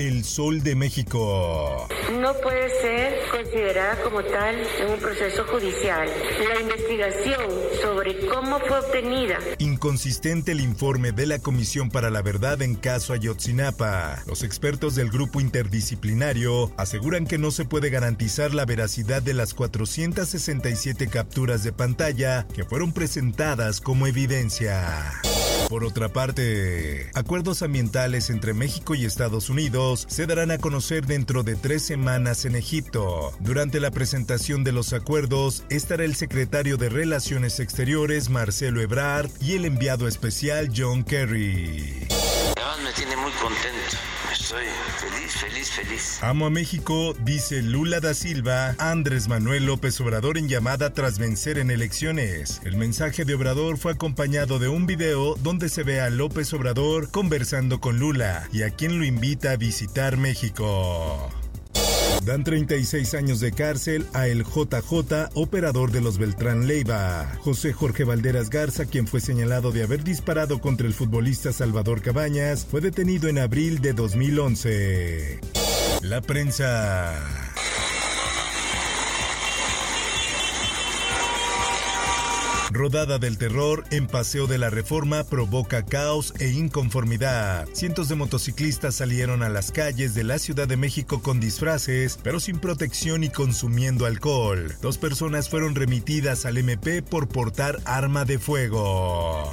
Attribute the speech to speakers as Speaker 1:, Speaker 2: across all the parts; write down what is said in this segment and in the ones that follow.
Speaker 1: El Sol de México.
Speaker 2: No puede ser considerada como tal en un proceso judicial. La investigación sobre cómo fue obtenida.
Speaker 1: Inconsistente el informe de la Comisión para la Verdad en caso Ayotzinapa. Los expertos del grupo interdisciplinario aseguran que no se puede garantizar la veracidad de las 467 capturas de pantalla que fueron presentadas como evidencia. Por otra parte, acuerdos ambientales entre México y Estados Unidos se darán a conocer dentro de tres semanas en Egipto. Durante la presentación de los acuerdos estará el secretario de Relaciones Exteriores Marcelo Ebrard y el enviado especial John Kerry.
Speaker 3: Tiene muy contento. Estoy feliz, feliz, feliz.
Speaker 1: Amo a México, dice Lula da Silva, Andrés Manuel López Obrador en llamada tras vencer en elecciones. El mensaje de Obrador fue acompañado de un video donde se ve a López Obrador conversando con Lula y a quien lo invita a visitar México. Dan 36 años de cárcel a el JJ, operador de los Beltrán Leiva. José Jorge Valderas Garza, quien fue señalado de haber disparado contra el futbolista Salvador Cabañas, fue detenido en abril de 2011. La prensa. Rodada del terror en Paseo de la Reforma provoca caos e inconformidad. Cientos de motociclistas salieron a las calles de la Ciudad de México con disfraces, pero sin protección y consumiendo alcohol. Dos personas fueron remitidas al MP por portar arma de fuego.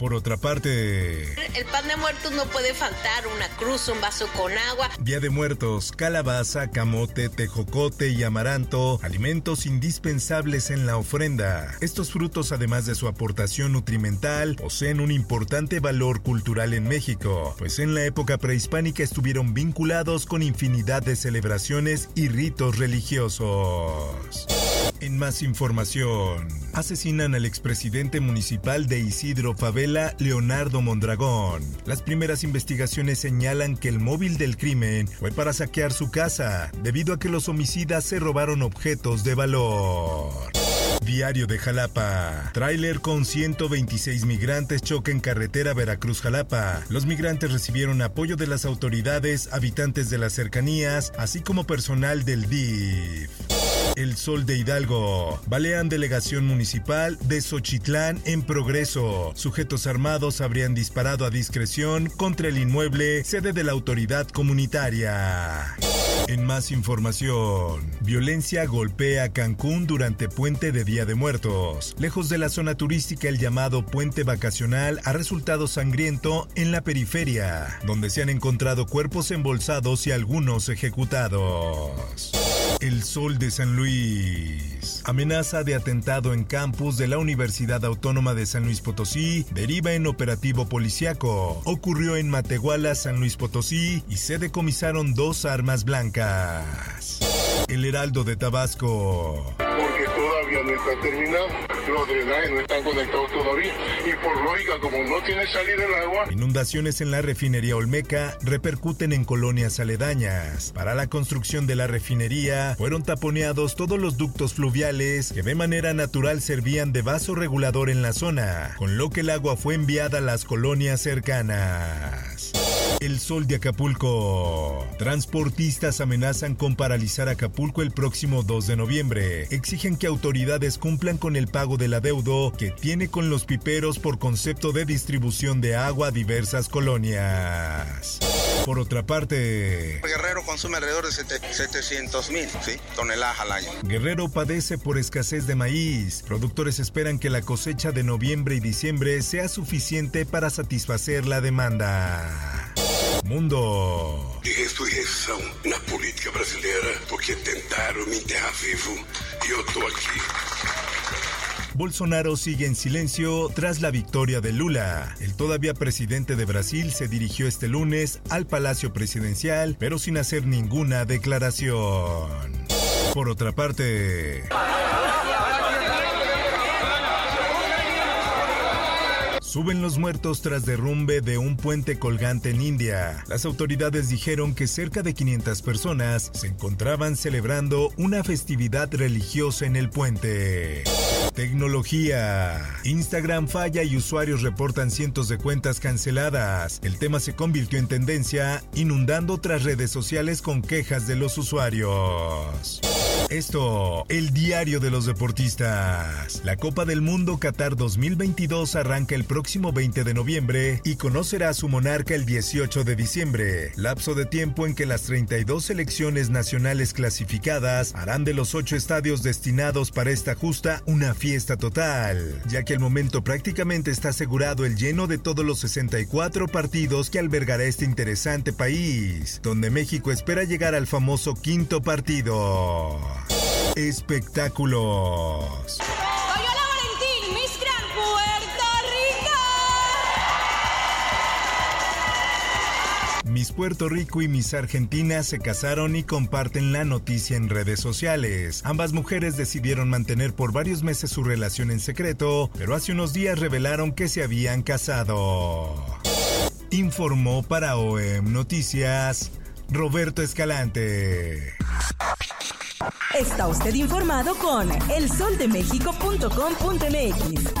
Speaker 1: Por otra parte,
Speaker 4: El pan de muertos no puede faltar, una cruz, un vaso con agua.
Speaker 1: Día de Muertos, calabaza, camote, tejocote y amaranto, alimentos indispensables en la ofrenda. Estos frutos, además de su aportación nutrimental, poseen un importante valor cultural en México, pues en la época prehispánica estuvieron vinculados con infinidad de celebraciones y ritos religiosos. En más información, asesinan al expresidente municipal de Isidro Favela, Leonardo Mondragón. Las primeras investigaciones señalan que el móvil del crimen fue para saquear su casa, debido a que los homicidas se robaron objetos de valor. Diario de Jalapa. Tráiler con 126 migrantes choca en carretera Veracruz-Jalapa. Los migrantes recibieron apoyo de las autoridades, habitantes de las cercanías, así como personal del DIF. El Sol de Hidalgo. Balean delegación municipal de Xochitlán en progreso. Sujetos armados habrían disparado a discreción contra el inmueble, sede de la autoridad comunitaria. En más información, violencia golpea Cancún durante puente de Día de Muertos. Lejos de la zona turística, el llamado puente vacacional ha resultado sangriento en la periferia, donde se han encontrado cuerpos embolsados y algunos ejecutados. El Sol de San Luis. Amenaza de atentado en campus de la Universidad Autónoma de San Luis Potosí deriva en operativo policiaco. Ocurrió en Matehuala, San Luis Potosí y se decomisaron dos armas blancas. El Heraldo de Tabasco.
Speaker 5: Porque todavía no está terminado. Los drenajes no están conectados todavía. Y por lógica, como no tiene salida el agua,
Speaker 1: Inundaciones en la refinería Olmeca repercuten en colonias aledañas. Para la construcción de la refinería fueron taponeados todos los ductos fluviales que de manera natural servían de vaso regulador en la zona, con lo que el agua fue enviada a las colonias cercanas. El sol de Acapulco. Transportistas amenazan con paralizar Acapulco el próximo 2 de noviembre. Exigen que autoridades cumplan con el pago del adeudo que tiene con los piperos por concepto de distribución de agua a diversas colonias. Por otra parte,
Speaker 6: Guerrero consume alrededor de 700 mil ¿sí? toneladas al año.
Speaker 1: Guerrero padece por escasez de maíz. Productores esperan que la cosecha de noviembre y diciembre sea suficiente para satisfacer la demanda. Mundo.
Speaker 5: de ressurreição na política brasileira, porque tentaram me enterrar vivo e eu tô aqui.
Speaker 1: Bolsonaro sigue en silencio tras la victoria de Lula. El todavía presidente de Brasil se dirigió este lunes al Palacio Presidencial, pero sin hacer ninguna declaración. Por otra parte... Suben los muertos tras derrumbe de un puente colgante en India. Las autoridades dijeron que cerca de 500 personas se encontraban celebrando una festividad religiosa en el puente. Tecnología. Instagram falla y usuarios reportan cientos de cuentas canceladas. El tema se convirtió en tendencia, inundando otras redes sociales con quejas de los usuarios. Esto, el diario de los deportistas. La Copa del Mundo Qatar 2022 arranca el próximo 20 de noviembre y conocerá a su monarca el 18 de diciembre, lapso de tiempo en que las 32 selecciones nacionales clasificadas harán de los ocho estadios destinados para esta justa una fiesta total, ya que al momento prácticamente está asegurado el lleno de todos los 64 partidos que albergará este interesante país, donde México espera llegar al famoso quinto partido. Espectáculos.
Speaker 7: Loyola Valentín, Miss Gran Puerto Rico.
Speaker 1: Miss Puerto Rico y Miss Argentina se casaron y comparten la noticia en redes sociales. Ambas mujeres decidieron mantener por varios meses su relación en secreto, pero hace unos días revelaron que se habían casado. Informó para OEM Noticias Roberto Escalante.
Speaker 8: Está usted informado con elsoldemexico.com.mx.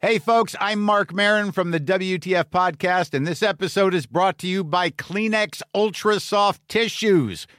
Speaker 9: Hey, folks, I'm Mark Marin from the WTF Podcast, and this episode is brought to you by Kleenex Ultra Soft Tissues,